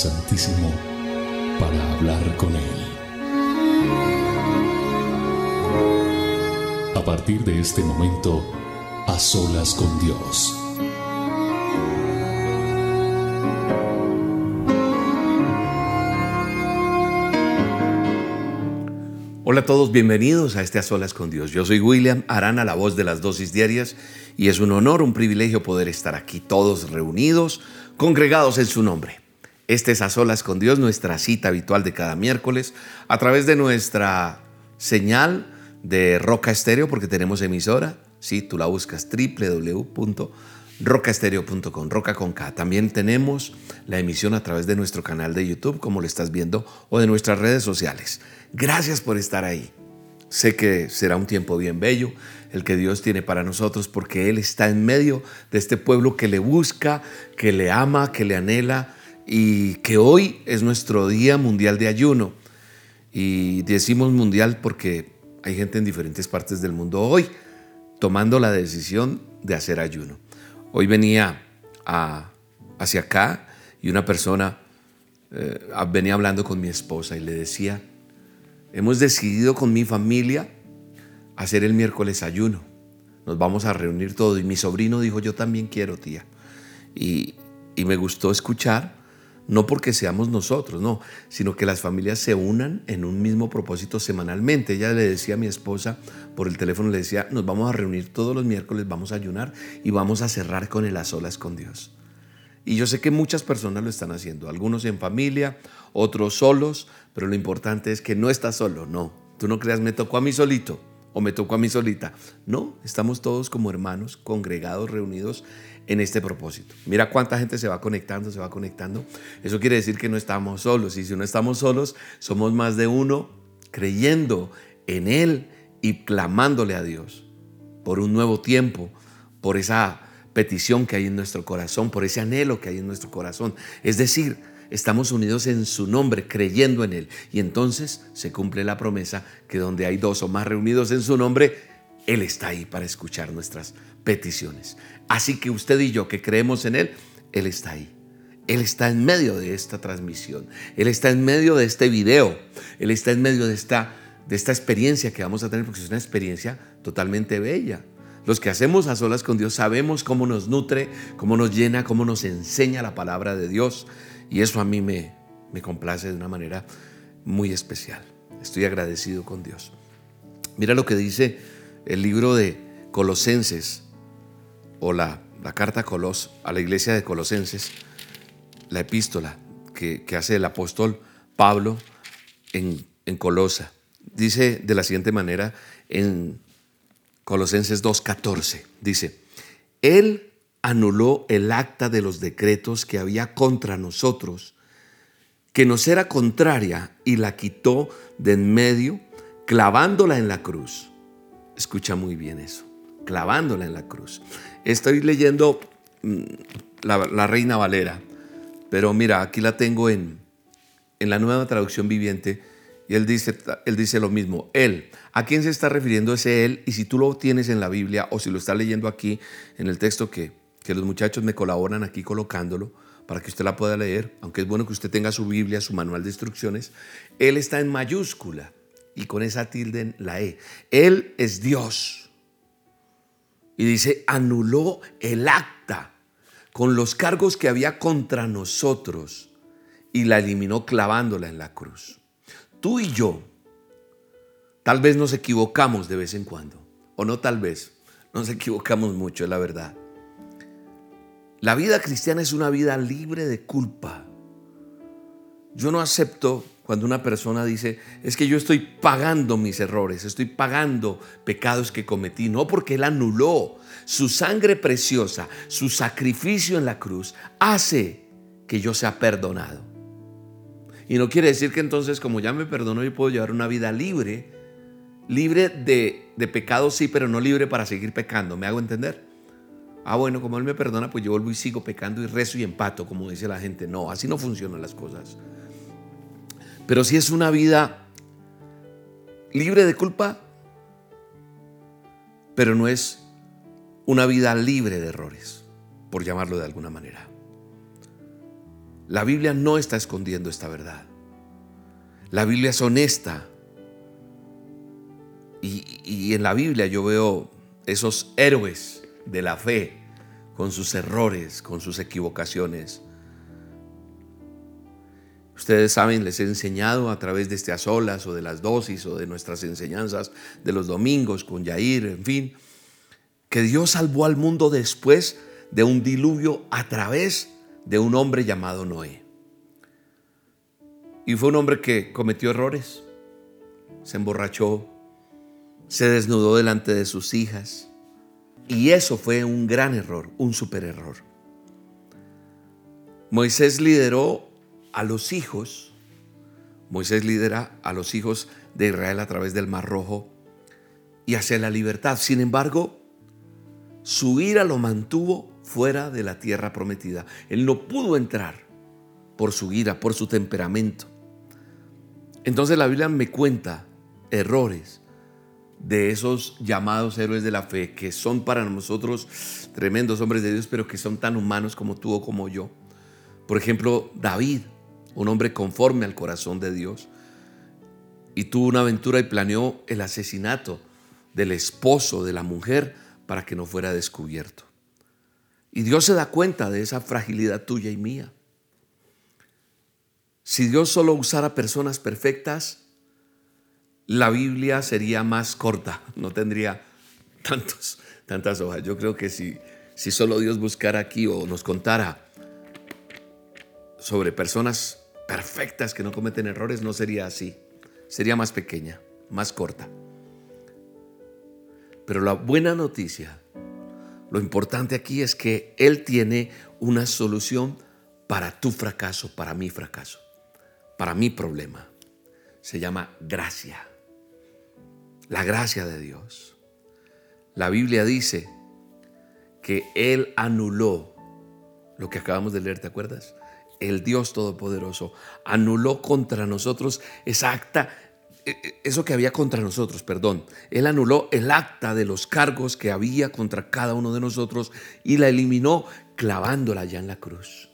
santísimo para hablar con Él. A partir de este momento, a solas con Dios. Hola a todos, bienvenidos a este A Solas con Dios. Yo soy William Arana, la voz de las dosis diarias, y es un honor, un privilegio poder estar aquí todos reunidos, congregados en su nombre. Este es A Solas con Dios, nuestra cita habitual de cada miércoles, a través de nuestra señal de Roca Estéreo, porque tenemos emisora. Si tú la buscas www.rocaestereo.com, Roca con K. También tenemos la emisión a través de nuestro canal de YouTube, como lo estás viendo, o de nuestras redes sociales. Gracias por estar ahí. Sé que será un tiempo bien bello el que Dios tiene para nosotros porque Él está en medio de este pueblo que le busca, que le ama, que le anhela y que hoy es nuestro Día Mundial de Ayuno. Y decimos mundial porque hay gente en diferentes partes del mundo hoy tomando la decisión de hacer ayuno. Hoy venía hacia acá y una persona eh, venía hablando con mi esposa y le decía, Hemos decidido con mi familia hacer el miércoles ayuno. Nos vamos a reunir todos. Y mi sobrino dijo, yo también quiero, tía. Y me gustó escuchar, no porque seamos nosotros, no, sino que las familias se unan en un mismo propósito semanalmente. Ella le decía a mi esposa por el teléfono, le decía, nos vamos a reunir todos los miércoles, vamos a ayunar y vamos a cerrar con el a solas con Dios. Y yo sé que muchas personas lo están haciendo, algunos en familia, otros solos, pero lo importante es que no estás solo, no. Tú no creas, me tocó a mí solito o me tocó a mí solita. No, estamos todos como hermanos, congregados, reunidos en este propósito. Mira cuánta gente se va conectando, se va conectando. Eso quiere decir que no estamos solos. Y si no estamos solos, somos más de uno creyendo en Él y clamándole a Dios por un nuevo tiempo, por esa petición que hay en nuestro corazón, por ese anhelo que hay en nuestro corazón. Es decir, estamos unidos en su nombre, creyendo en Él. Y entonces se cumple la promesa que donde hay dos o más reunidos en su nombre, Él está ahí para escuchar nuestras peticiones. Así que usted y yo que creemos en Él, Él está ahí. Él está en medio de esta transmisión. Él está en medio de este video. Él está en medio de esta, de esta experiencia que vamos a tener, porque es una experiencia totalmente bella. Los que hacemos a solas con Dios sabemos cómo nos nutre, cómo nos llena, cómo nos enseña la palabra de Dios. Y eso a mí me, me complace de una manera muy especial. Estoy agradecido con Dios. Mira lo que dice el libro de Colosenses o la, la carta Colos, a la iglesia de Colosenses, la epístola que, que hace el apóstol Pablo en, en Colosa. Dice de la siguiente manera en Colosenses 2.14, dice, Él anuló el acta de los decretos que había contra nosotros, que nos era contraria, y la quitó de en medio, clavándola en la cruz. Escucha muy bien eso, clavándola en la cruz. Estoy leyendo mm, la, Reina Valera, pero mira, aquí la tengo en, en la nueva traducción viviente y él dice, él dice lo mismo, él. ¿A quién se está refiriendo ese él? Y si tú lo tienes en la Biblia o si lo está leyendo aquí en el texto que, que los muchachos me colaboran aquí colocándolo para que usted la pueda leer, aunque es bueno que usted tenga su Biblia, su manual de instrucciones, Él está en mayúscula y con esa tilde en la E. Él es Dios. Y dice, anuló el acta con los cargos que había contra nosotros y la eliminó clavándola en la cruz. Tú y yo, tal vez nos equivocamos de vez en cuando, o no tal vez, nos equivocamos mucho, es la verdad. La vida cristiana es una vida libre de culpa. Yo no acepto cuando una persona dice, es que yo estoy pagando mis errores, estoy pagando pecados que cometí, no porque Él anuló su sangre preciosa, su sacrificio en la cruz, hace que yo sea perdonado. Y no quiere decir que entonces como ya me perdonó yo puedo llevar una vida libre, libre de, de pecados sí, pero no libre para seguir pecando, ¿me hago entender? Ah, bueno, como Él me perdona, pues yo vuelvo y sigo pecando y rezo y empato, como dice la gente. No, así no funcionan las cosas. Pero si es una vida libre de culpa, pero no es una vida libre de errores, por llamarlo de alguna manera. La Biblia no está escondiendo esta verdad. La Biblia es honesta. Y, en la Biblia yo veo esos héroes de la fe con sus errores, con sus equivocaciones. Ustedes saben, les he enseñado a través de este a solas o de las dosis o de nuestras enseñanzas de los domingos con Yair, en fin, que Dios salvó al mundo después de un diluvio a través de un hombre llamado Noé. Y fue un hombre que cometió errores, se emborrachó, se desnudó delante de sus hijas. Y eso fue un gran error, un super error. Moisés lideró a los hijos, Moisés lidera a los hijos de Israel a través del Mar Rojo y hacia la libertad. Sin embargo, su ira lo mantuvo fuera de la tierra prometida. Él no pudo entrar por su ira, por su temperamento. Entonces la Biblia me cuenta errores de esos llamados héroes de la fe que son para nosotros tremendos hombres de Dios, pero que son tan humanos como tú o como yo. Por ejemplo, David, un hombre conforme al corazón de Dios, y tuvo una aventura y planeó el asesinato del esposo de la mujer para que no fuera descubierto. Y Dios se da cuenta de esa fragilidad tuya y mía. Si Dios solo usara personas perfectas, la Biblia sería más corta, no tendría tantas hojas. Yo creo que si, si solo Dios buscara aquí o nos contara sobre personas perfectas que no cometen errores, no sería así. Sería más pequeña, más corta. Pero la buena noticia, lo importante aquí es que Él tiene una solución para tu fracaso, para mi fracaso para mi problema. Se llama gracia. La gracia de Dios. La Biblia dice que Él anuló lo que acabamos de leer, ¿te acuerdas? El Dios Todopoderoso anuló contra nosotros esa acta, e, e, eso que había contra nosotros, perdón. Él anuló el acta de los cargos que había contra cada uno de nosotros y la eliminó clavándola ya en la cruz.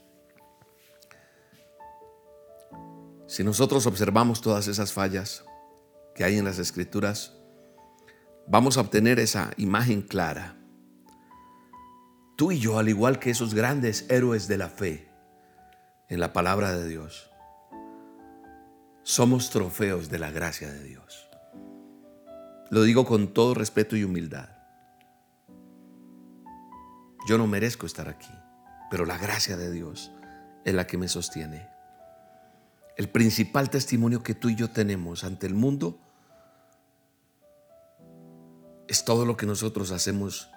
Si nosotros observamos todas esas fallas que hay en las escrituras, vamos a obtener esa imagen clara. Tú y yo, al igual que esos grandes héroes de la fe en la palabra de Dios, somos trofeos de la gracia de Dios. Lo digo con todo respeto y humildad. Yo no merezco estar aquí, pero la gracia de Dios es la que me sostiene. El principal testimonio que tú y yo tenemos ante el mundo es todo lo que nosotros hacemos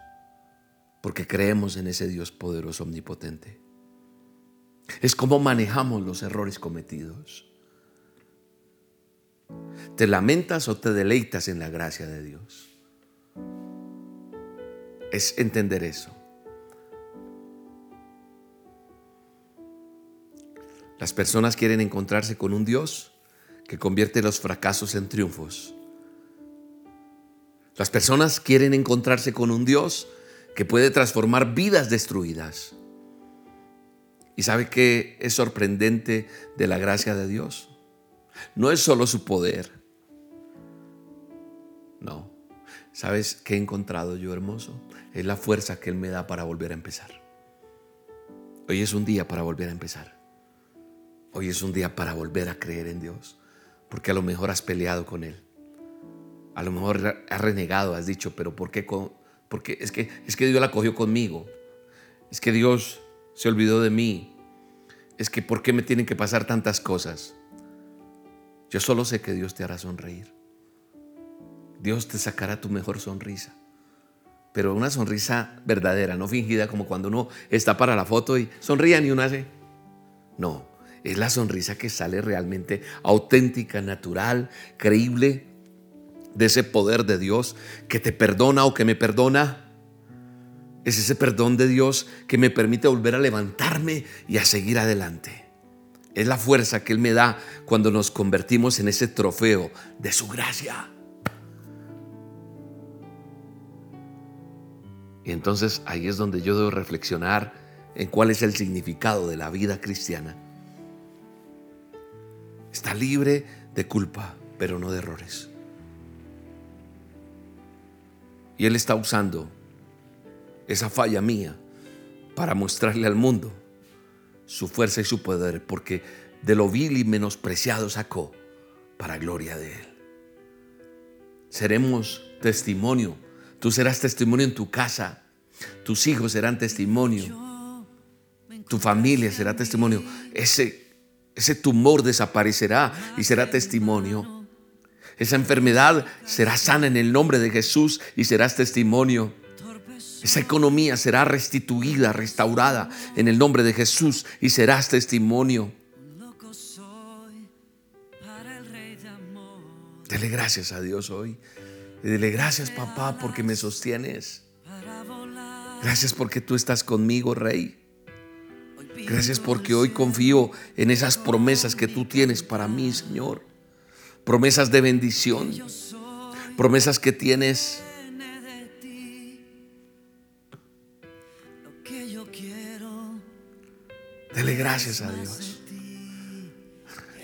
porque creemos en ese Dios poderoso, omnipotente. Es cómo manejamos los errores cometidos. ¿Te lamentas o te deleitas en la gracia de Dios? Es entender eso. Las personas quieren encontrarse con un Dios que convierte los fracasos en triunfos. Las personas quieren encontrarse con un Dios que puede transformar vidas destruidas. ¿Y sabe qué es sorprendente de la gracia de Dios? No es solo su poder. No. ¿Sabes qué he encontrado yo hermoso? Es la fuerza que Él me da para volver a empezar. Hoy es un día para volver a empezar. Hoy es un día para volver a creer en Dios, porque a lo mejor has peleado con Él. A lo mejor has renegado, has dicho, pero ¿por qué? Porque es que, es que Dios la cogió conmigo. Es que Dios se olvidó de mí. Es que ¿por qué me tienen que pasar tantas cosas? Yo solo sé que Dios te hará sonreír. Dios te sacará tu mejor sonrisa. Pero una sonrisa verdadera, no fingida como cuando uno está para la foto y sonríe ni uno hace. No, es la sonrisa que sale realmente auténtica, natural, creíble, de ese poder de Dios que te perdona o que me perdona. Es ese perdón de Dios que me permite volver a levantarme y a seguir adelante. Es la fuerza que Él me da cuando nos convertimos en ese trofeo de su gracia. Y entonces ahí es donde yo debo reflexionar en cuál es el significado de la vida cristiana. Está libre de culpa, pero no de errores. Y Él está usando esa falla mía para mostrarle al mundo su fuerza y su poder, porque de lo vil y menospreciado sacó para gloria de Él. Seremos testimonio. Tú serás testimonio en tu casa. Tus hijos serán testimonio. Tu familia será testimonio. Ese, ese tumor desaparecerá y será testimonio. Esa enfermedad será sana en el nombre de Jesús y serás testimonio. Esa economía será restituida, restaurada en el nombre de Jesús y serás testimonio. Dele gracias a Dios hoy. Y dile gracias papá porque me sostienes. Gracias porque tú estás conmigo, Rey. Gracias porque hoy confío en esas promesas que tú tienes para mí, Señor. Promesas de bendición. Promesas que tienes Gracias a Dios.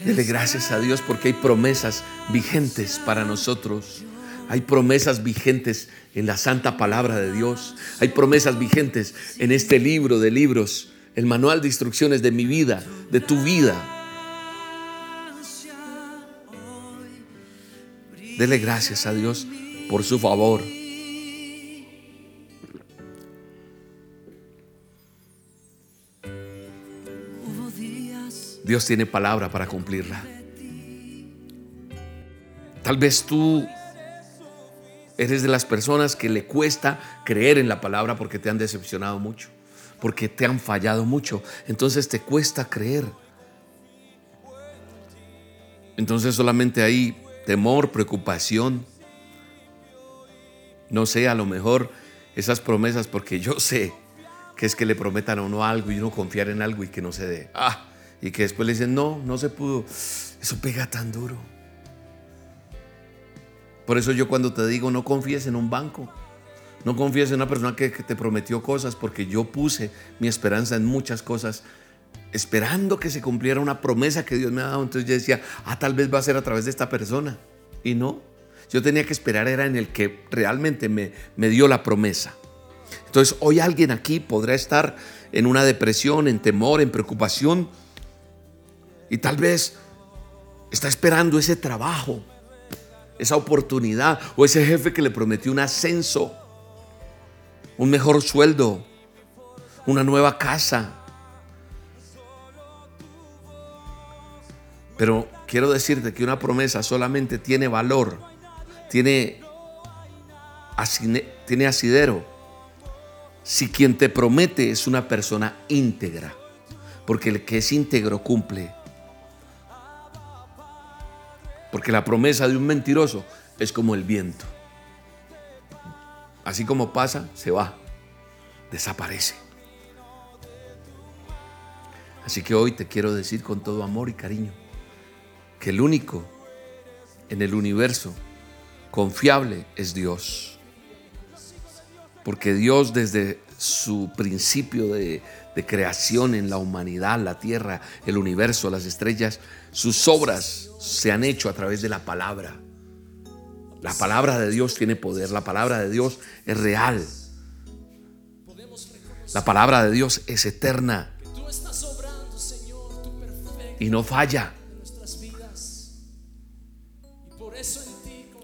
Dele gracias a Dios porque hay promesas vigentes para nosotros. Hay promesas vigentes en la santa palabra de Dios. Hay promesas vigentes en este libro de libros, el manual de instrucciones de mi vida, de tu vida. Dele gracias a Dios por su favor. Dios tiene palabra para cumplirla. Tal vez tú eres de las personas que le cuesta creer en la palabra porque te han decepcionado mucho, porque te han fallado mucho. Entonces te cuesta creer. Entonces solamente hay temor, preocupación. No sé, a lo mejor esas promesas, porque yo sé que es que le prometan a uno algo y uno confiar en algo y que no se dé. Ah, y que después le dicen, no, no se pudo. Eso pega tan duro. Por eso yo cuando te digo, no confíes en un banco, no confíes en una persona que, que te prometió cosas, porque yo puse mi esperanza en muchas cosas, esperando que se cumpliera una promesa que Dios me ha dado. Entonces yo decía, ah, tal vez va a ser a través de esta persona. Y no, yo tenía que esperar, era en el que realmente me, me dio la promesa. Entonces hoy alguien aquí podrá estar en una depresión, en temor, en preocupación y tal vez está esperando ese trabajo, esa oportunidad o ese jefe que le prometió un ascenso, un mejor sueldo, una nueva casa. Pero quiero decirte que una promesa solamente tiene valor, tiene, tiene asidero, si quien te promete es una persona íntegra, porque el que es íntegro cumple porque la promesa de un mentiroso es como el viento. Así como pasa, se va, desaparece. Así que hoy te quiero decir con todo amor y cariño que el único en el universo confiable es Dios. Porque Dios desde su principio de, creación en la humanidad, la tierra, el universo, las estrellas, sus obras se han hecho a través de la palabra. La palabra de Dios tiene poder, la palabra de Dios es real. La palabra de Dios es eterna y no falla.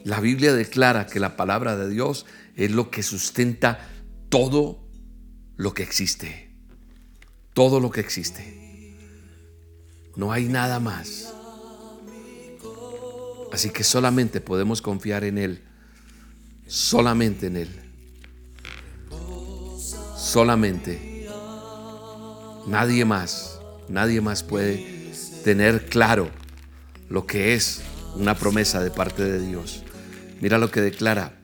La Biblia declara que la palabra de Dios es lo que sustenta todo lo que existe. Todo lo que existe. No hay nada más. Así que solamente podemos confiar en Él. Solamente en Él. Solamente. Nadie más. Nadie más puede tener claro lo que es una promesa de parte de Dios. Mira lo que declara.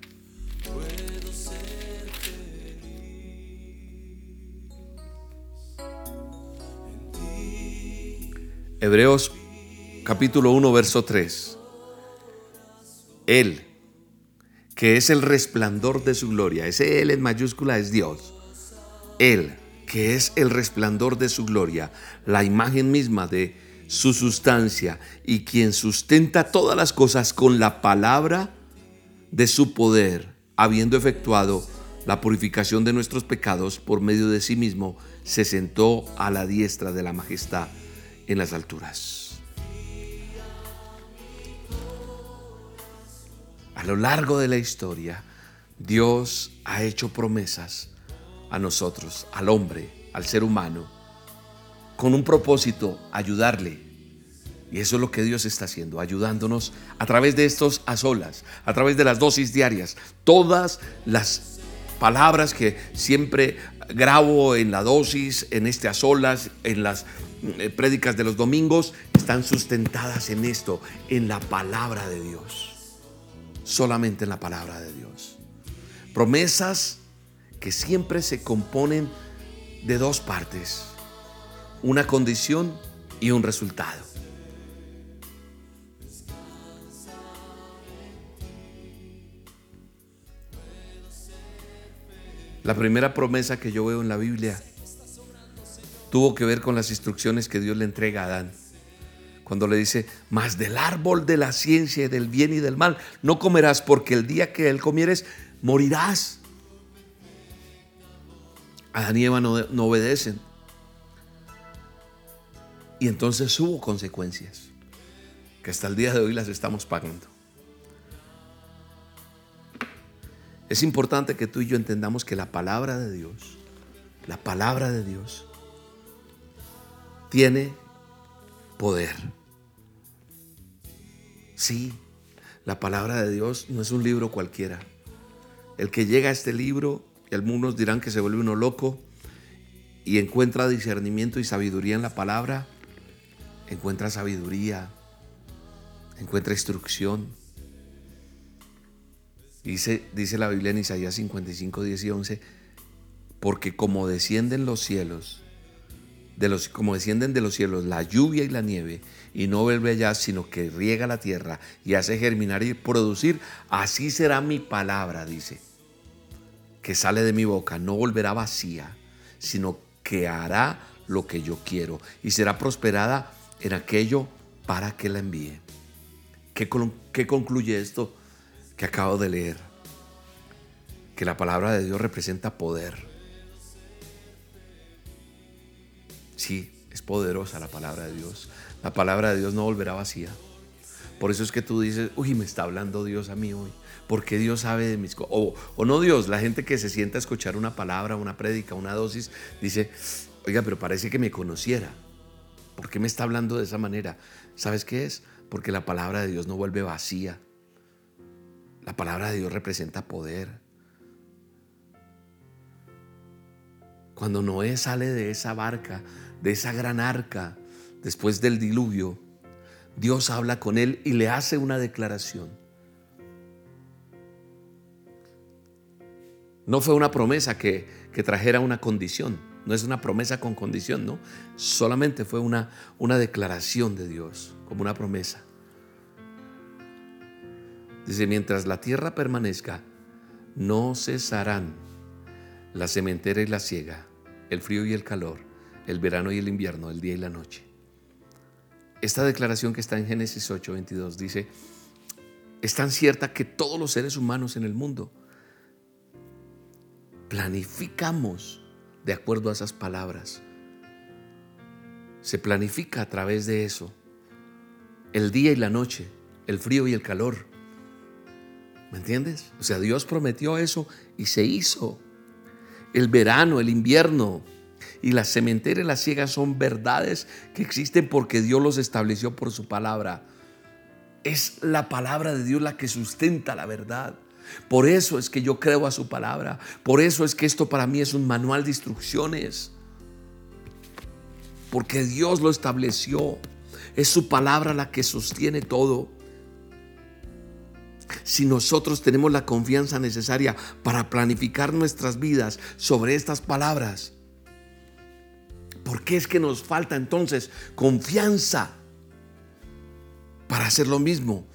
Hebreos capítulo 1, verso 3. Él, que es el resplandor de su gloria. Ese Él en mayúscula es Dios. Él, que es el resplandor de su gloria, la imagen misma de su sustancia y quien sustenta todas las cosas con la palabra de su poder, habiendo efectuado la purificación de nuestros pecados por medio de sí mismo, se sentó a la diestra de la majestad en las alturas. A lo largo de la historia, Dios ha hecho promesas a nosotros, al hombre, al ser humano, con un propósito, ayudarle. Y eso es lo que Dios está haciendo, ayudándonos a través de estos a solas, a través de las dosis diarias. Todas las palabras que siempre grabo en la dosis, en este a solas, en las eh, prédicas de los domingos, están sustentadas en esto, en la palabra de Dios. Solamente en la palabra de Dios. Promesas que siempre se componen de dos partes una condición y un resultado. La primera promesa que yo veo en la Biblia tuvo que ver con las instrucciones que Dios le entrega a Adán. Cuando le dice, más del árbol de la ciencia y del bien y del mal, no comerás porque el día que él comieres, morirás. Adán y Eva no, no obedecen. Y entonces hubo consecuencias que hasta el día de hoy las estamos pagando. Es importante que tú y yo entendamos que la palabra de Dios, la palabra de Dios, tiene poder. Sí, la palabra de Dios no es un libro cualquiera. El que llega a este libro, y algunos dirán que se vuelve uno loco, y encuentra discernimiento y sabiduría en la palabra, encuentra sabiduría, encuentra instrucción. Dice, dice la Biblia en Isaías 55, 10 y 11, porque como descienden los cielos, como descienden de los cielos la lluvia y la nieve, y no vuelve allá, sino que riega la tierra y hace germinar y producir, así será mi palabra, dice, que sale de mi boca, no volverá vacía, sino que hará lo que yo quiero y será prosperada en aquello para que la envíe. ¿Qué, ¿Qué, concluye esto que acabo de leer? Que la palabra de Dios representa poder. Sí, es poderosa la palabra de Dios. La palabra de Dios no volverá vacía. Por eso es que tú dices, uy, me está hablando Dios a mí hoy. Porque Dios sabe de mis cosas. O, o, no Dios, la gente que se sienta a escuchar una palabra, una prédica, una dosis, dice, oiga, pero parece que me conociera. ¿Por qué me está hablando de esa manera? ¿Sabes qué es? Porque la palabra de Dios no vuelve vacía. La palabra de Dios representa poder. Cuando Noé sale de esa barca, de esa gran arca, después del diluvio, Dios habla con él y le hace una declaración. No fue una promesa que, trajera una condición. No es una promesa con condición, ¿no? Solamente fue una, una declaración de Dios, como una promesa. Dice, mientras la tierra permanezca, no cesarán la cementera y la siega, el frío y el calor, el verano y el invierno, el día y la noche. Esta declaración que está en Génesis 8, 22 dice, es tan cierta que todos los seres humanos en el mundo planificamos de acuerdo a esas palabras. Se planifica a través de eso. El día y la noche, el frío y el calor. ¿Me entiendes? O sea, Dios prometió eso y se hizo. El verano, el invierno y la cementera y la ciega son verdades que existen porque Dios los estableció por su palabra. Es la palabra de Dios la que sustenta la verdad. Por eso es que yo creo a su palabra. Por eso es que esto para mí es un manual de instrucciones. Porque Dios lo estableció. Es su palabra la que sostiene todo. Si nosotros tenemos la confianza necesaria para planificar nuestras vidas sobre estas palabras, ¿por qué es que nos falta entonces confianza para hacer lo mismo?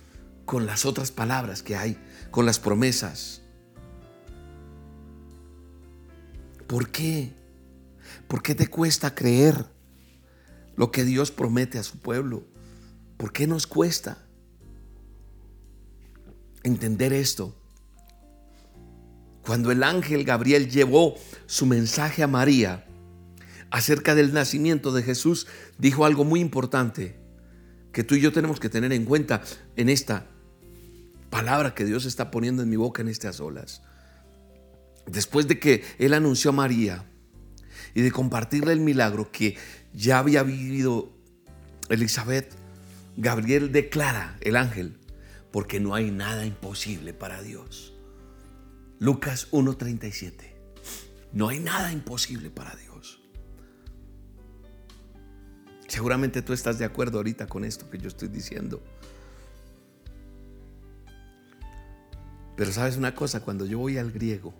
con las otras palabras que hay, con las promesas. ¿Por qué? ¿Por qué te cuesta creer lo que Dios promete a su pueblo? ¿Por qué nos cuesta entender esto? Cuando el ángel Gabriel llevó su mensaje a María acerca del nacimiento de Jesús, dijo algo muy importante que tú y yo tenemos que tener en cuenta en esta palabra que Dios está poniendo en mi boca en estas olas. Después de que él anunció a María y de compartirle el milagro que ya había vivido Elizabeth, Gabriel declara, el ángel, porque no hay nada imposible para Dios. Lucas 1.37. No hay nada imposible para Dios. Seguramente tú estás de acuerdo ahorita con esto que yo estoy diciendo. Pero sabes una cosa, cuando yo voy al griego,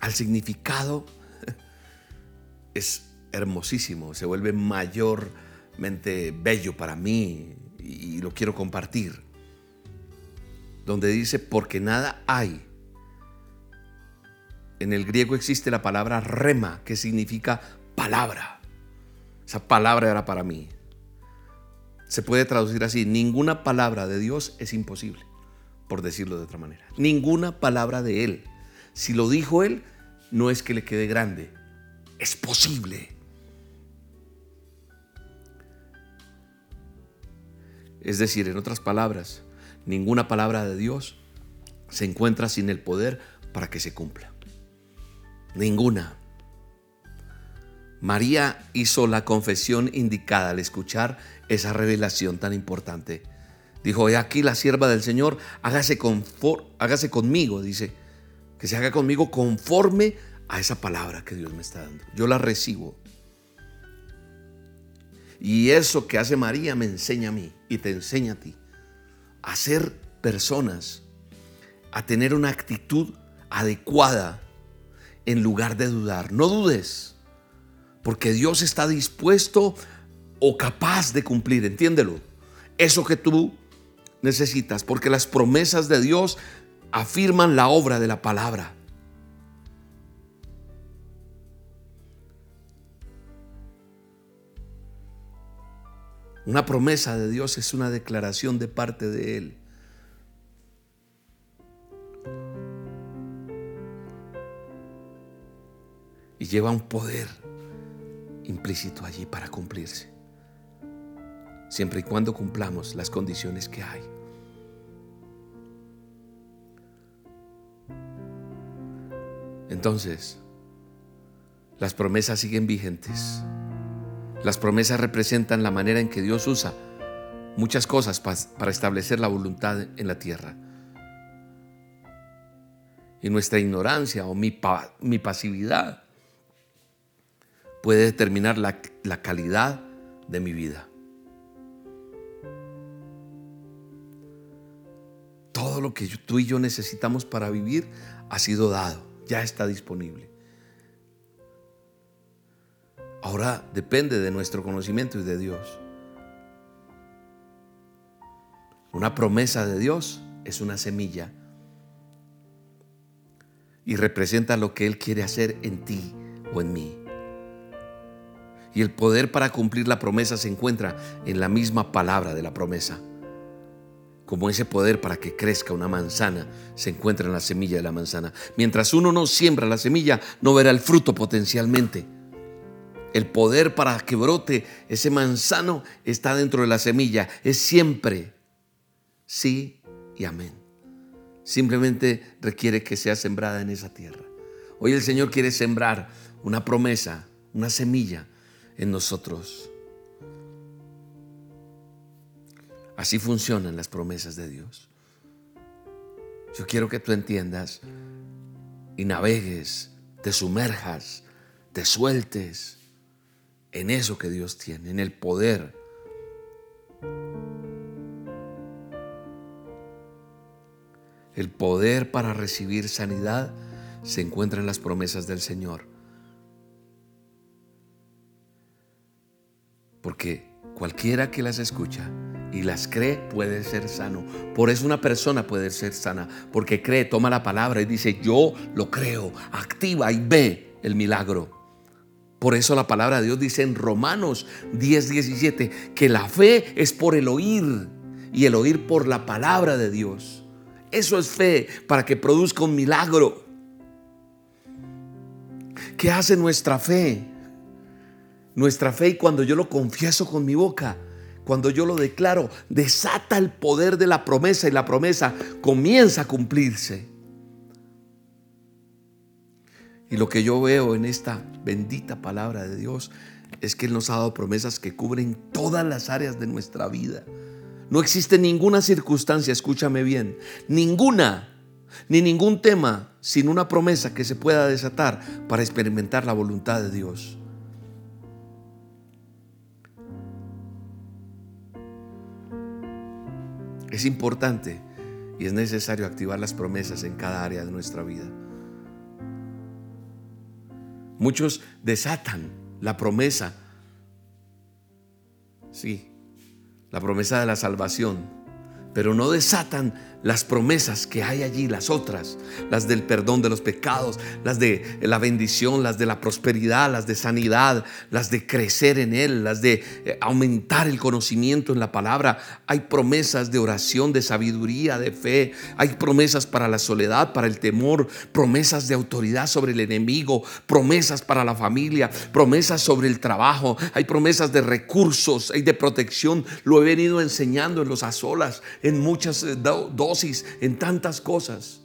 al significado es hermosísimo, se vuelve mayormente bello para mí y lo quiero compartir. Donde dice, porque nada hay. En el griego existe la palabra rema, que significa palabra. Esa palabra era para mí. Se puede traducir así, ninguna palabra de Dios es imposible, por decirlo de otra manera. Ninguna palabra de Él. Si lo dijo Él, no es que le quede grande, es posible. Es decir, en otras palabras, ninguna palabra de Dios se encuentra sin el poder para que se cumpla. Ninguna. María hizo la confesión indicada al escuchar esa revelación tan importante. Dijo, he aquí la sierva del Señor, hágase, hágase conmigo, dice, que se haga conmigo conforme a esa palabra que Dios me está dando. Yo la recibo. Y eso que hace María me enseña a mí y te enseña a ti. A ser personas, a tener una actitud adecuada en lugar de dudar. No dudes porque Dios está dispuesto o capaz de cumplir, entiéndelo. Eso que tú necesitas, porque las promesas de Dios afirman la obra de la palabra. Una promesa de Dios es una declaración de parte de Él. Y lleva un poder implícito allí para cumplirse. Siempre y cuando cumplamos las condiciones que hay. Entonces, las promesas siguen vigentes. Las promesas representan la manera en que Dios usa muchas cosas para establecer la voluntad en la tierra. Y nuestra ignorancia o mi, pasividad puede determinar la, calidad de mi vida. Todo lo que tú y yo necesitamos para vivir ha sido dado, ya está disponible. Ahora depende de nuestro conocimiento y de Dios. Una promesa de Dios es una semilla y representa lo que Él quiere hacer en ti o en mí. Y el poder para cumplir la promesa se encuentra en la misma palabra de la promesa. Como ese poder para que crezca una manzana se encuentra en la semilla de la manzana. Mientras uno no siembra la semilla, no verá el fruto potencialmente. El poder para que brote ese manzano está dentro de la semilla. Es siempre sí y amén. Simplemente requiere que sea sembrada en esa tierra. Hoy el Señor quiere sembrar una promesa, una semilla en nosotros. Así funcionan las promesas de Dios. Yo quiero que tú entiendas y navegues, te sumerjas, te sueltes en eso que Dios tiene, en el poder. El poder para recibir sanidad se encuentra en las promesas del Señor. Porque cualquiera que las escucha y las cree, puede ser sano. Por eso una persona puede ser sana, porque cree, toma la palabra y dice, yo lo creo, activa y ve el milagro. Por eso la palabra de Dios dice en Romanos 10, 17, que la fe es por el oír y el oír por la palabra de Dios. Eso es fe para que produzca un milagro. ¿Qué hace nuestra fe? Nuestra fe y cuando yo lo confieso con mi boca, cuando yo lo declaro, desata el poder de la promesa y la promesa comienza a cumplirse. Y lo que yo veo en esta bendita palabra de Dios es que Él nos ha dado promesas que cubren todas las áreas de nuestra vida. No existe ninguna circunstancia, escúchame bien, ninguna, ni ningún tema sin una promesa que se pueda desatar para experimentar la voluntad de Dios. Es importante y es necesario activar las promesas en cada área de nuestra vida. Muchos desatan la promesa, sí, la promesa de la salvación, pero no desatan las promesas que hay allí, las otras, las del perdón de los pecados, las de la bendición, las de la prosperidad, las de sanidad, las de crecer en Él, las de eh, aumentar el conocimiento en la palabra. Hay promesas de oración, de sabiduría, de fe. Hay promesas para la soledad, para el temor, promesas de autoridad sobre el enemigo, promesas para la familia, promesas sobre el trabajo. Hay promesas de recursos y de protección. Lo he venido enseñando en los azolas, en muchas eh, en tantas cosas,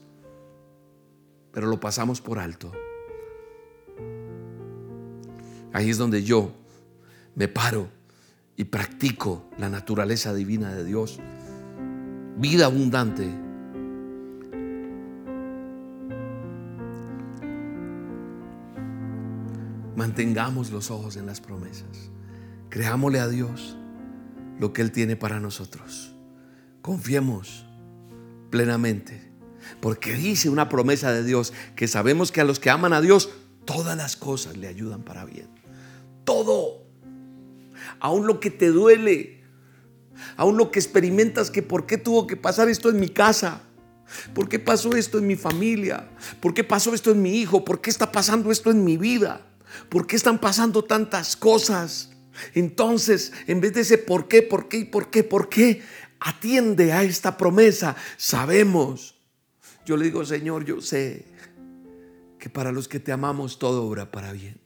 pero lo pasamos por alto. Ahí es donde yo me paro y practico la naturaleza divina de Dios. Vida abundante. Mantengamos los ojos en las promesas. Creámosle a Dios lo que Él tiene para nosotros. Confiemos plenamente. Porque dice una promesa de Dios que sabemos que a los que aman a Dios, todas las cosas le ayudan para bien. Todo. Aún lo que te duele. Aún lo que experimentas que por qué tuvo que pasar esto en mi casa. ¿Por qué pasó esto en mi familia? ¿Por qué pasó esto en mi hijo? ¿Por qué está pasando esto en mi vida? ¿Por qué están pasando tantas cosas? Entonces, en vez de ese por qué, por qué por qué, por qué, atiende a esta promesa. Sabemos. Yo le digo, Señor, yo sé que para los que te amamos todo obra para bien.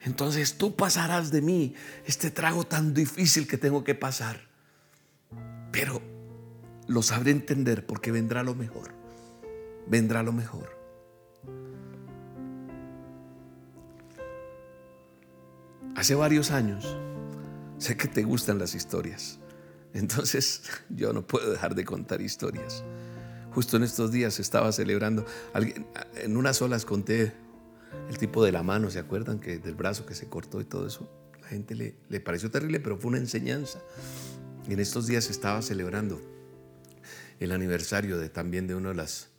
Entonces tú pasarás de mí este trago tan difícil que tengo que pasar. Pero lo sabré entender porque vendrá lo mejor. Vendrá lo mejor. Hace varios años, sé que te gustan las historias. Entonces yo no puedo dejar de contar historias. Justo en estos días estaba celebrando, en unas olas conté el tipo de la mano, ¿se acuerdan? Que del brazo que se cortó y todo eso. La gente le, le pareció terrible, pero fue una enseñanza. En estos días estaba celebrando el aniversario de también de una de las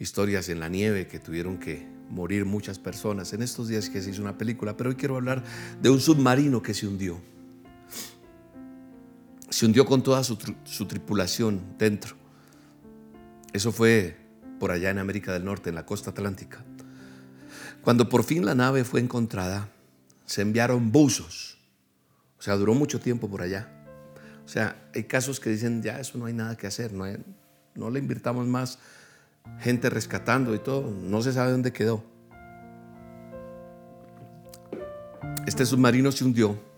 historias en la nieve que tuvieron que morir muchas personas. En estos días que se hizo una película, pero hoy quiero hablar de un submarino que se hundió se hundió con toda su, tripulación dentro. Eso fue por allá en América del Norte, en la costa atlántica. Cuando por fin la nave fue encontrada, se enviaron buzos. O sea, duró mucho tiempo por allá. O sea, hay casos que dicen, ya eso no hay nada que hacer, no, le invirtamos más gente rescatando y todo, no se sabe dónde quedó. Este submarino se hundió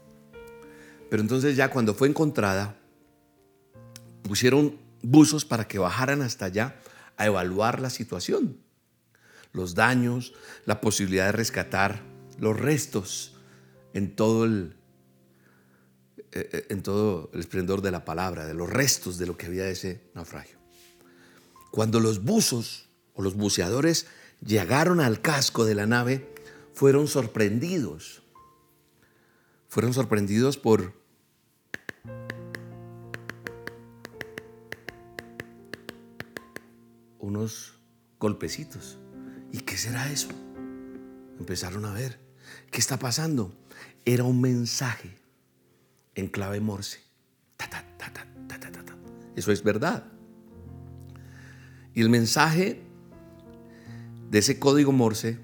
pero entonces ya cuando fue encontrada, pusieron buzos para que bajaran hasta allá a evaluar la situación, los daños, la posibilidad de rescatar los restos en todo el, eh, eh, en todo el esplendor de la palabra, de los restos de lo que había de ese naufragio. Cuando los buzos o los buceadores llegaron al casco de la nave, fueron sorprendidos. Fueron sorprendidos por unos golpecitos. ¿Y qué será eso? Empezaron a ver. ¿Qué está pasando? Era un mensaje en clave morse. Ta, ta, ta, Eso es verdad. Y el mensaje de ese código Morse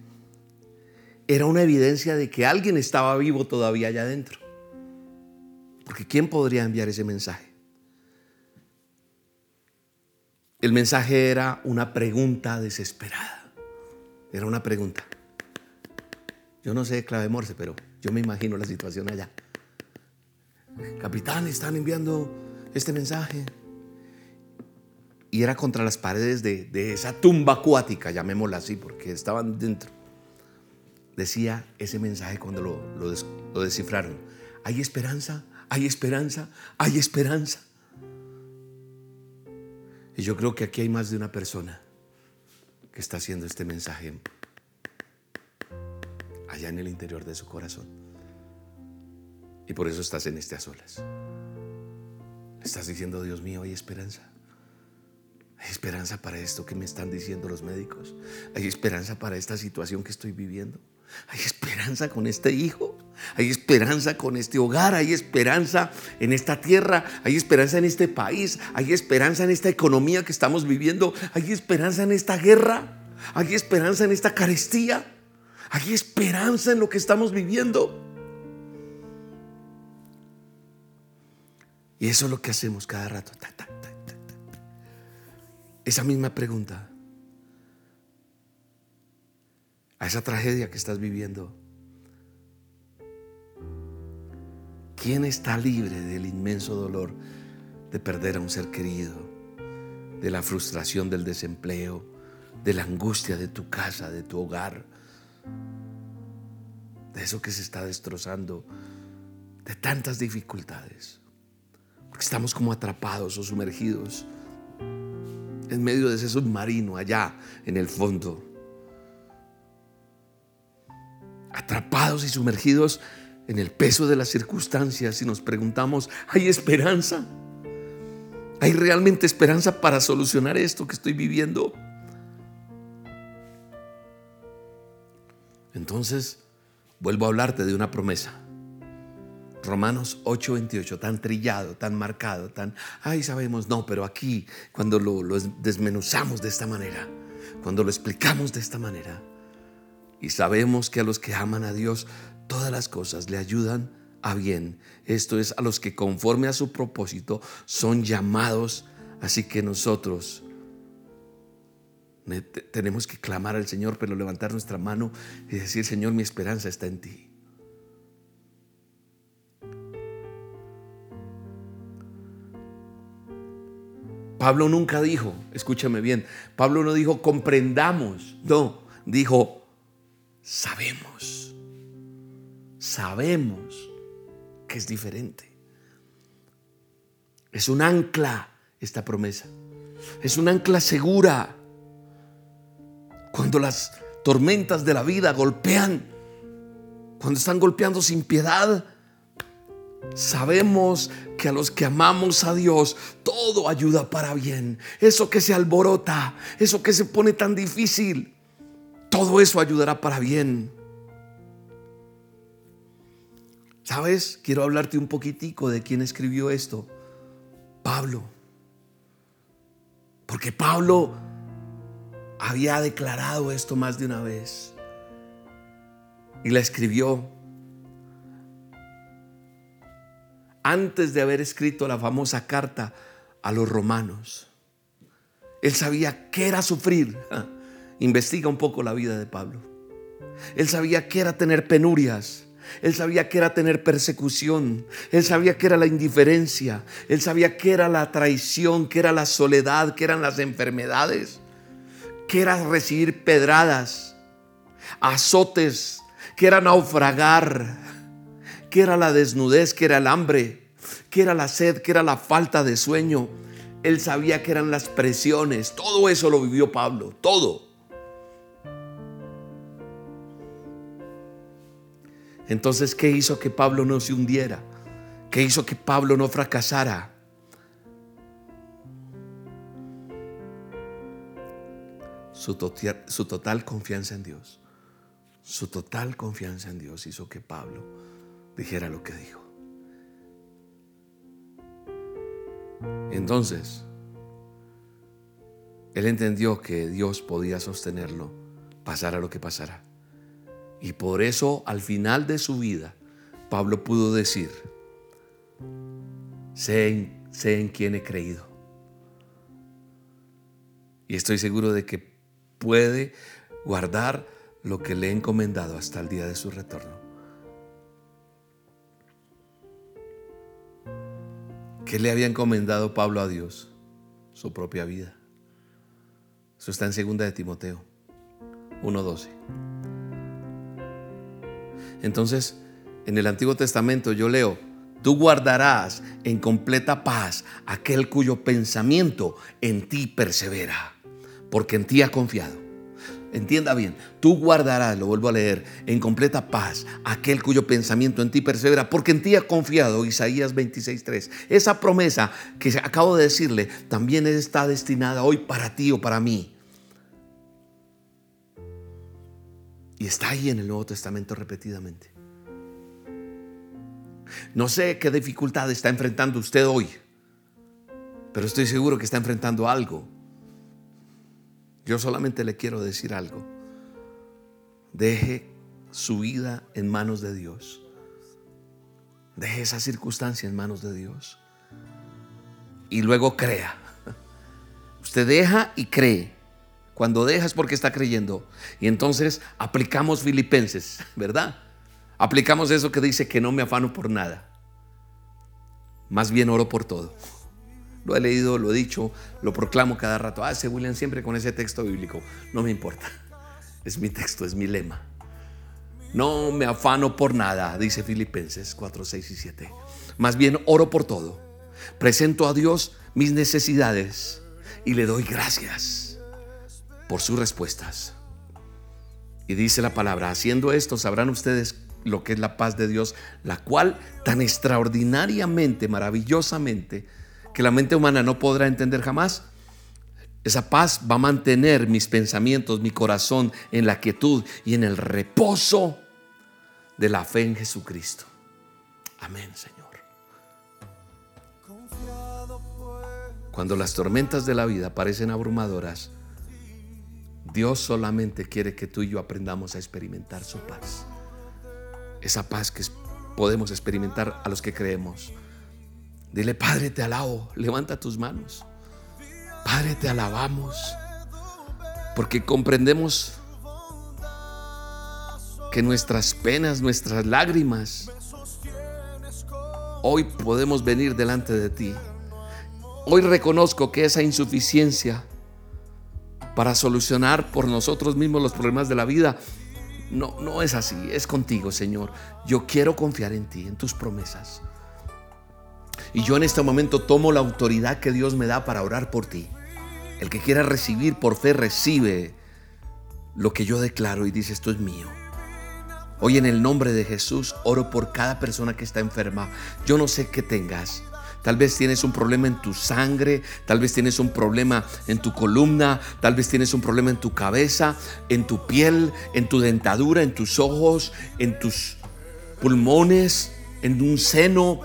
era una evidencia de que alguien estaba vivo todavía allá adentro. Porque ¿quién podría enviar ese mensaje? El mensaje era una pregunta desesperada. Era una pregunta. Yo no sé clave Morse, pero yo me imagino la situación allá. Capitán, están enviando este mensaje. Y era contra las paredes de, esa tumba acuática, llamémosla así, porque estaban dentro. Decía ese mensaje cuando lo, lo descifraron. Hay esperanza, hay esperanza, hay esperanza. Y yo creo que aquí hay más de una persona que está haciendo este mensaje allá en el interior de su corazón. Y por eso estás en este a solas. Estás diciendo, Dios mío, hay esperanza. Hay esperanza para esto que me están diciendo los médicos. Hay esperanza para esta situación que estoy viviendo. Hay esperanza con este hijo. Hay esperanza con este hogar. Hay esperanza en esta tierra. Hay esperanza en este país. Hay esperanza en esta economía que estamos viviendo. Hay esperanza en esta guerra. Hay esperanza en esta carestía. Hay esperanza en lo que estamos viviendo. Y eso es lo que hacemos cada rato. Esa misma pregunta. A esa tragedia que estás viviendo. ¿Quién está libre del inmenso dolor de perder a un ser querido? De la frustración del desempleo, de la angustia de tu casa, de tu hogar, de eso que se está destrozando, de tantas dificultades. Porque estamos como atrapados o sumergidos en medio de ese submarino allá en el fondo. Y sumergidos en el peso de las circunstancias y nos preguntamos, ¿hay esperanza? ¿Hay realmente esperanza para solucionar esto que estoy viviendo? Entonces, vuelvo a hablarte de una promesa. Romanos 8:28, tan trillado, tan marcado, tan, ay, sabemos, no, pero aquí, cuando lo, desmenuzamos de esta manera, cuando lo explicamos de esta manera, y sabemos que a los que aman a Dios, todas las cosas le ayudan a bien. Esto es a los que conforme a su propósito son llamados, así que nosotros tenemos que clamar al Señor, pero levantar nuestra mano y decir, Señor, mi esperanza está en ti. Pablo nunca dijo, escúchame bien, Pablo no dijo comprendamos, no, dijo sabemos, sabemos que es diferente. Es un ancla esta promesa, es un ancla segura. Cuando las tormentas de la vida golpean, cuando están golpeando sin piedad, Sabemos que a los que amamos a Dios todo ayuda para bien. Eso que se alborota, eso que se pone tan difícil, todo eso ayudará para bien. ¿Sabes? Quiero hablarte un poquitico de quién escribió esto. Pablo. Porque Pablo había declarado esto más de una vez. Y la escribió antes de haber escrito la famosa carta a los romanos. Él sabía qué era sufrir. Investiga un poco la vida de Pablo. Él sabía qué era tener penurias. Él sabía qué era tener persecución. Él sabía qué era la indiferencia. Él sabía qué era la traición, qué era la soledad, qué eran las enfermedades, qué era recibir pedradas, azotes, qué era naufragar, qué era la desnudez, qué era el hambre, qué era la sed, qué era la falta de sueño. Él sabía que eran las presiones. Todo eso lo vivió Pablo, todo. Entonces, ¿qué hizo que Pablo no se hundiera? ¿Qué hizo que Pablo no fracasara? Su total, confianza en Dios. Su total confianza en Dios hizo que Pablo dijera lo que dijo. Entonces, él entendió que Dios podía sostenerlo, pasara lo que pasara. Y por eso al final de su vida, Pablo pudo decir, sé en, quién he creído. Y estoy seguro de que puede guardar lo que le he encomendado hasta el día de su retorno. ¿Qué le había encomendado Pablo a Dios? Su propia vida. Eso está en segunda de Timoteo 1.12. Entonces, en el Antiguo Testamento yo leo, tú guardarás en completa paz aquel cuyo pensamiento en ti persevera, porque en ti ha confiado. Entienda bien, tú guardarás, lo vuelvo a leer, en completa paz aquel cuyo pensamiento en ti persevera, porque en ti ha confiado, Isaías 26.3. Esa promesa que acabo de decirle también está destinada hoy para ti o para mí. Y está ahí en el Nuevo Testamento repetidamente. No sé qué dificultad está enfrentando usted hoy, pero estoy seguro que está enfrentando algo yo solamente le quiero decir algo. Deje su vida en manos de Dios. Deje esa circunstancia en manos de Dios. Y luego crea. Usted deja y cree. Cuando deja es porque está creyendo. Y entonces aplicamos Filipenses, ¿verdad? Aplicamos eso que dice que no me afano por nada. Más bien oro por todo. Lo he leído, lo he dicho, lo proclamo cada rato. Ah, ese William siempre con ese texto bíblico. No me importa. Es mi texto, es mi lema. No me afano por nada, dice Filipenses 4, 6 y 7. Más bien oro por todo. Presento a Dios mis necesidades y le doy gracias por sus respuestas. Y dice la palabra, haciendo esto sabrán ustedes lo que es la paz de Dios, la cual tan extraordinariamente, maravillosamente, que la mente humana no podrá entender jamás, esa paz va a mantener mis pensamientos, mi corazón en la quietud y en el reposo de la fe en Jesucristo. Amén, Señor. Cuando las tormentas de la vida parecen abrumadoras, Dios solamente quiere que tú y yo aprendamos a experimentar su paz. Esa paz que podemos experimentar a los que creemos. Dile, Padre, te alabo. Levanta tus manos. Padre, te alabamos. Porque comprendemos que nuestras penas, nuestras lágrimas, hoy podemos venir delante de ti. Hoy reconozco que esa insuficiencia para solucionar por nosotros mismos los problemas de la vida no, no es así, es contigo, Señor. Yo quiero confiar en ti, en tus promesas. Y yo en este momento tomo la autoridad que Dios me da para orar por ti. El que quiera recibir por fe, recibe lo que yo declaro y dice, esto es mío. Hoy en el nombre de Jesús oro por cada persona que está enferma. Yo no sé qué tengas. Tal vez tienes un problema en tu sangre, tal vez tienes un problema en tu columna, tal vez tienes un problema en tu cabeza, en tu piel, en tu dentadura, en tus ojos, en tus pulmones, en un seno,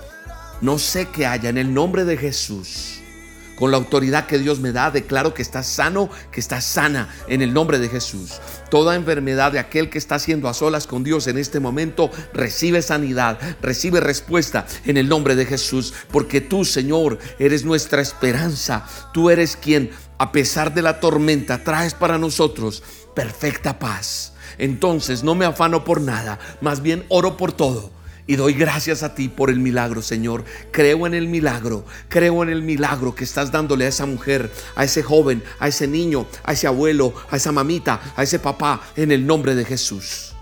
no sé qué haya en el nombre de Jesús. Con la autoridad que Dios me da, declaro que estás sano, que estás sana en el nombre de Jesús. Toda enfermedad de aquel que está haciendo a solas con Dios en este momento, recibe sanidad, recibe respuesta en el nombre de Jesús. Porque tú, Señor, eres nuestra esperanza. Tú eres quien, a pesar de la tormenta, traes para nosotros perfecta paz. Entonces no me afano por nada, más bien oro por todo y doy gracias a ti por el milagro, Señor. Creo en el milagro. Creo en el milagro que estás dándole a esa mujer, a ese joven, a ese niño, a ese abuelo, a esa mamita, a ese papá, en el nombre de Jesús.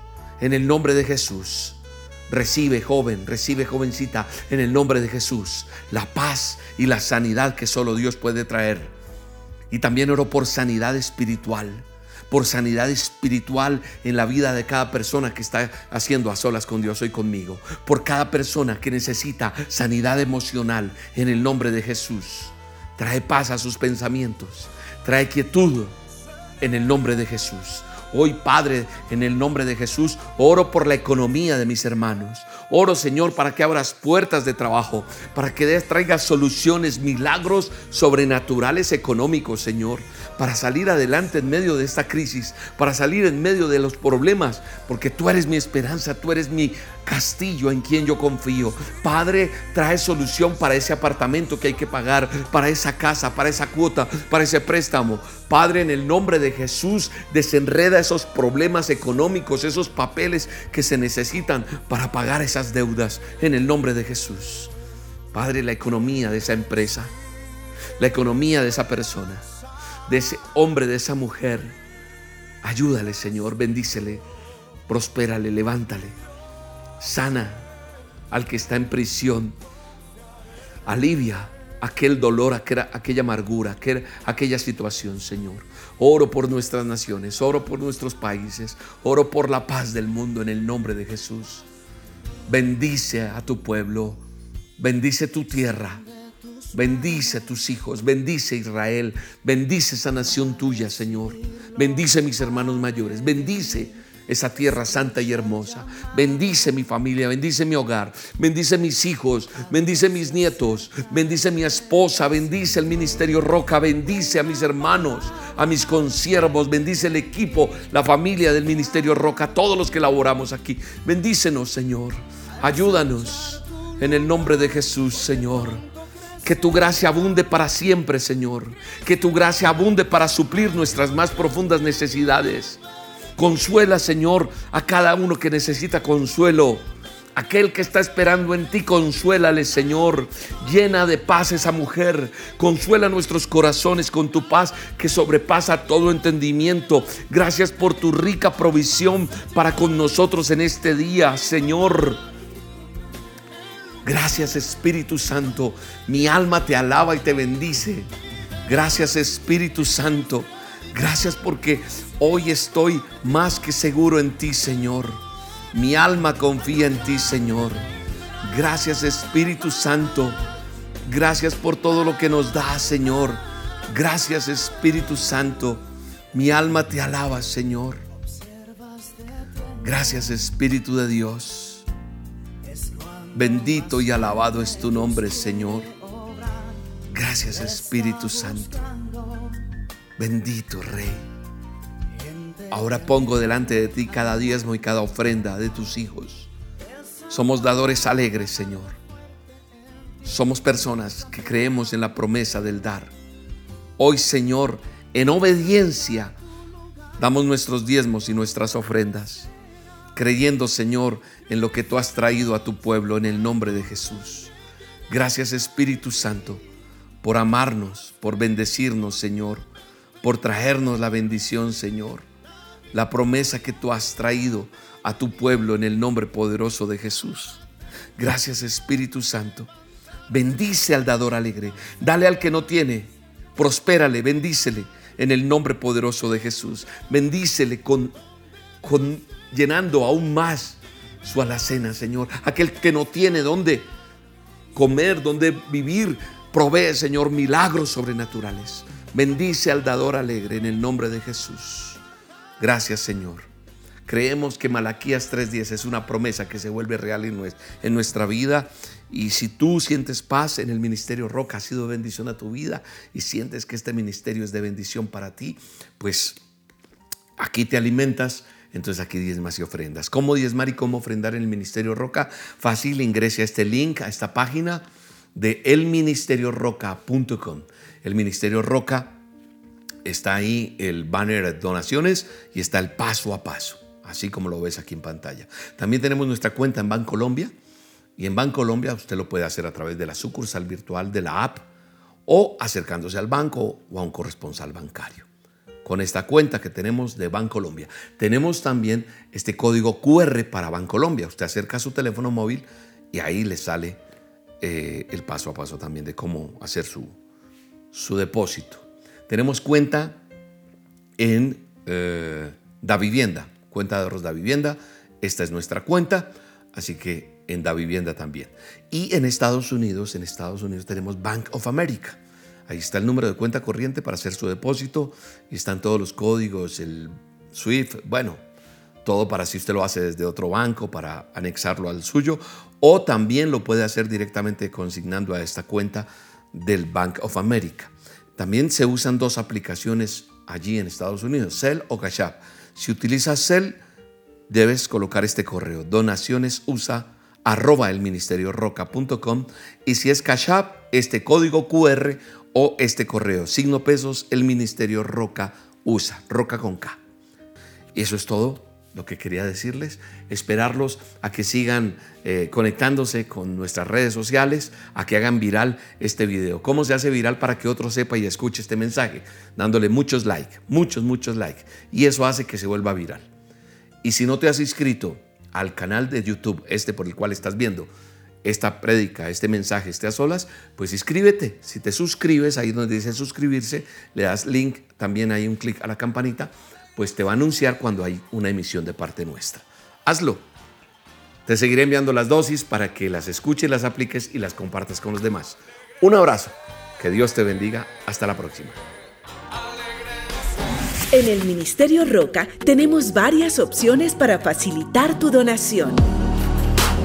En el nombre de Jesús. Recibe, joven, recibe, jovencita, en el nombre de Jesús, la paz y la sanidad que solo Dios puede traer. Y también oro por sanidad espiritual por sanidad espiritual en la vida de cada persona que está haciendo a solas con Dios hoy conmigo, por cada persona que necesita sanidad emocional en el nombre de Jesús. Trae paz a sus pensamientos, trae quietud en el nombre de Jesús. Hoy, Padre, en el nombre de Jesús, oro por la economía de mis hermanos. Oro, Señor, para que abras puertas de trabajo, para que traigas soluciones, milagros sobrenaturales económicos, Señor, para salir adelante en medio de esta crisis, para salir en medio de los problemas, porque tú eres mi esperanza, tú eres mi castillo en quien yo confío. Padre, trae solución para ese apartamento que hay que pagar, para esa casa, para esa cuota, para ese préstamo. Padre, en el nombre de Jesús, desenreda esos problemas económicos, esos papeles que se necesitan para pagar esas deudas. En el nombre de Jesús. Padre, la economía de esa empresa, la economía de esa persona, de ese hombre, de esa mujer. Ayúdale, Señor, bendícele, prospérale, levántale, sana al que está en prisión, alivia aquel dolor, aquella, amargura, aquella situación, Señor. Oro por nuestras naciones, oro por nuestros países, oro por la paz del mundo en el nombre de Jesús. Bendice a tu pueblo, bendice tu tierra, bendice a tus hijos, bendice a Israel, bendice esa nación tuya, Señor. Bendice a mis hermanos mayores, bendice esa tierra santa y hermosa. Bendice mi familia, bendice mi hogar, bendice mis hijos, bendice mis nietos, bendice mi esposa, bendice el ministerio Roca, bendice a mis hermanos, a mis consiervos, bendice el equipo, la familia del ministerio Roca, todos los que laboramos aquí. Bendícenos, Señor. Ayúdanos en el nombre de Jesús, Señor. Que tu gracia abunde para siempre, Señor. Que tu gracia abunde para suplir nuestras más profundas necesidades. Consuela, Señor, a cada uno que necesita consuelo. Aquel que está esperando en ti, consuélale, Señor. Llena de paz esa mujer. Consuela nuestros corazones con tu paz que sobrepasa todo entendimiento. Gracias por tu rica provisión para con nosotros en este día, Señor. Gracias Espíritu Santo. Mi alma te alaba y te bendice. Gracias Espíritu Santo. Gracias porque hoy estoy más que seguro en ti, Señor. Mi alma confía en ti, Señor. Gracias Espíritu Santo. Gracias por todo lo que nos da, Señor. Gracias Espíritu Santo. Mi alma te alaba, Señor. Gracias Espíritu de Dios. Bendito y alabado es tu nombre, Señor. Gracias Espíritu Santo. Bendito Rey. Ahora pongo delante de ti cada diezmo y cada ofrenda de tus hijos. Somos dadores alegres, Señor. Somos personas que creemos en la promesa del dar. Hoy, Señor, en obediencia, damos nuestros diezmos y nuestras ofrendas, creyendo, Señor, en lo que tú has traído a tu pueblo en el nombre de Jesús. Gracias, Espíritu Santo, por amarnos, por bendecirnos, Señor por traernos la bendición, Señor. La promesa que tú has traído a tu pueblo en el nombre poderoso de Jesús. Gracias Espíritu Santo. Bendice al dador alegre. Dale al que no tiene. Prospérale, bendícele en el nombre poderoso de Jesús. Bendícele con, con llenando aún más su alacena, Señor. Aquel que no tiene dónde comer, dónde vivir, provee, Señor, milagros sobrenaturales. Bendice al dador alegre en el nombre de Jesús. Gracias Señor. Creemos que Malaquías 3:10 es una promesa que se vuelve real en nuestra vida. Y si tú sientes paz en el ministerio Roca, ha sido bendición a tu vida y sientes que este ministerio es de bendición para ti, pues aquí te alimentas. Entonces aquí diezmas y ofrendas. ¿Cómo diezmar y cómo ofrendar en el Ministerio Roca? Fácil, ingrese a este link, a esta página de elministerioroca.com el Ministerio Roca. Está ahí el banner de donaciones y está el paso a paso, así como lo ves aquí en pantalla. También tenemos nuestra cuenta en Bancolombia y en Bancolombia usted lo puede hacer a través de la sucursal virtual de la app o acercándose al banco o a un corresponsal bancario. Con esta cuenta que tenemos de Bancolombia. Tenemos también este código QR para Bancolombia. Usted acerca su teléfono móvil y ahí le sale eh, el paso a paso también de cómo hacer su, su depósito. Tenemos cuenta en eh, Da Vivienda, cuenta de ahorros Da Vivienda. Esta es nuestra cuenta, así que en Da Vivienda también. Y en Estados Unidos, en Estados Unidos tenemos Bank of America. Ahí está el número de cuenta corriente para hacer su depósito y están todos los códigos, el SWIFT, bueno, todo para si usted lo hace desde otro banco para anexarlo al suyo o también lo puede hacer directamente consignando a esta cuenta del Bank of America. También se usan dos aplicaciones allí en Estados Unidos, Cell o Cash App. Si utilizas Cell, debes colocar este correo, donacionesusa y si es Cash App, este código QR o este correo, signo pesos, el ministerio roca usa, roca con K. Y eso es todo lo que quería decirles, esperarlos a que sigan eh, conectándose con nuestras redes sociales, a que hagan viral este video. ¿Cómo se hace viral para que otro sepa y escuche este mensaje? Dándole muchos likes, muchos, muchos likes. Y eso hace que se vuelva viral. Y si no te has inscrito al canal de YouTube, este por el cual estás viendo esta prédica, este mensaje, este a solas, pues inscríbete. Si te suscribes, ahí donde dice suscribirse, le das link, también hay un clic a la campanita, pues te va a anunciar cuando hay una emisión de parte nuestra. Hazlo. Te seguiré enviando las dosis para que las escuches, las apliques y las compartas con los demás. Un abrazo. Que Dios te bendiga. Hasta la próxima. En el Ministerio Roca tenemos varias opciones para facilitar tu donación.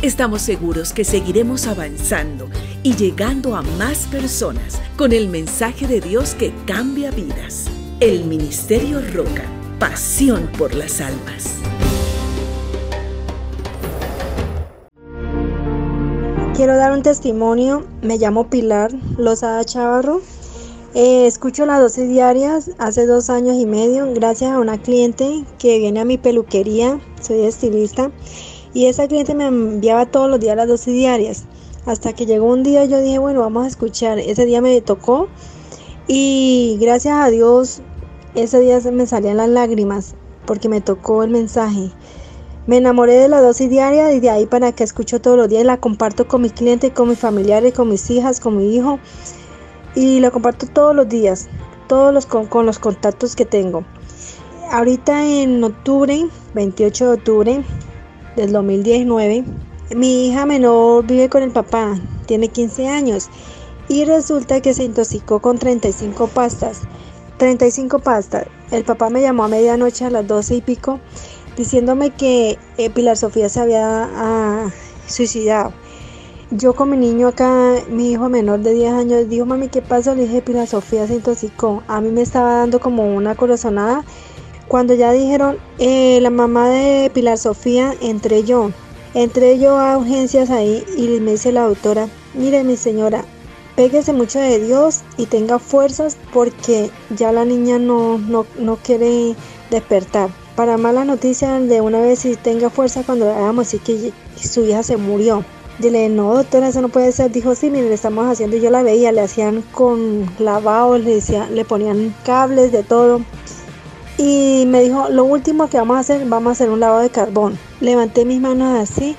Estamos seguros que seguiremos avanzando y llegando a más personas con el mensaje de Dios que cambia vidas. El Ministerio Roca, pasión por las almas. Quiero dar un testimonio. Me llamo Pilar Lozada Chavarro. Eh, escucho las dosis diarias hace dos años y medio gracias a una cliente que viene a mi peluquería. Soy estilista. Y esa cliente me enviaba todos los días las dosis diarias. Hasta que llegó un día yo dije, bueno, vamos a escuchar. Ese día me tocó. Y gracias a Dios, ese día se me salían las lágrimas porque me tocó el mensaje. Me enamoré de la dosis diaria y de ahí para que escucho todos los días la comparto con mis clientes, con mis familiares, con mis hijas, con mi hijo. Y la comparto todos los días, todos los con, con los contactos que tengo. Ahorita en octubre, 28 de octubre del 2019, mi hija menor vive con el papá, tiene 15 años y resulta que se intoxicó con 35 pastas. 35 pastas. El papá me llamó a medianoche a las 12 y pico diciéndome que eh, Pilar Sofía se había ah, suicidado. yo con mi niño acá, mi hijo menor de 10 años, dijo, mami, ¿qué pasó? Le dije, Pilar Sofía se intoxicó. A mí me estaba dando como una corazonada. Cuando ya dijeron, eh, la mamá de Pilar Sofía, entré yo. Entré yo a urgencias ahí y me dice la doctora, mire mi señora, péguese mucho de Dios y tenga fuerzas porque ya la niña no, no, no quiere despertar. Para mala noticia, de una vez si tenga fuerza cuando hagamos así que su hija se murió. Dile, no, doctora, eso no puede ser. Dijo, sí, mire, le estamos haciendo. Y yo la veía, le hacían con lavado, le, decía, le ponían cables de todo. Y me dijo, lo último que vamos a hacer, vamos a hacer un lavado de carbón. Levanté mis manos así,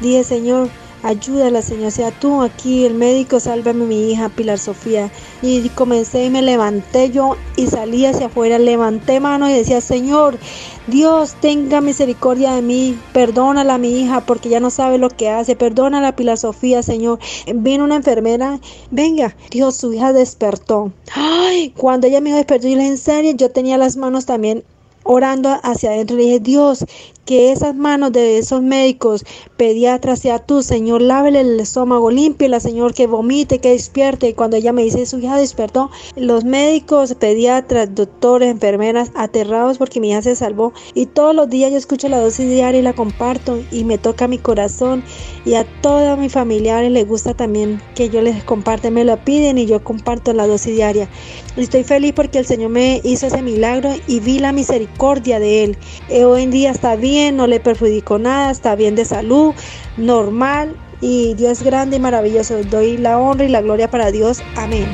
dije, Señor, ayúdala, Señor, sea tú aquí, el médico, sálvame mi hija, Pilar Sofía. Y comencé y me levanté yo y salí hacia afuera, levanté mano y decía, Señor, Dios tenga misericordia de mí, perdónala a mi hija porque ya no sabe lo que hace, perdónala a Pilar Sofía, Señor. Vino una enfermera, venga, Dios, su hija despertó. Ay, cuando ella me despertó, yo le dije, en serio, yo tenía las manos también orando hacia adentro, le dije, Dios, que esas manos de esos médicos, pediatras, sea tú, Señor, lávele el estómago, la Señor, que vomite, que despierte. Y cuando ella me dice, su hija despertó, los médicos, pediatras, doctores, enfermeras, aterrados porque mi hija se salvó. Y todos los días yo escucho la dosis diaria y la comparto y me toca mi corazón. Y a todos mis familiares les gusta también que yo les comparte, me lo piden y yo comparto la dosis diaria. Estoy feliz porque el Señor me hizo ese milagro y vi la misericordia de Él. Eh, hoy en día está bien no le perjudicó nada, está bien de salud, normal y Dios es grande y maravilloso. Doy la honra y la gloria para Dios. Amén.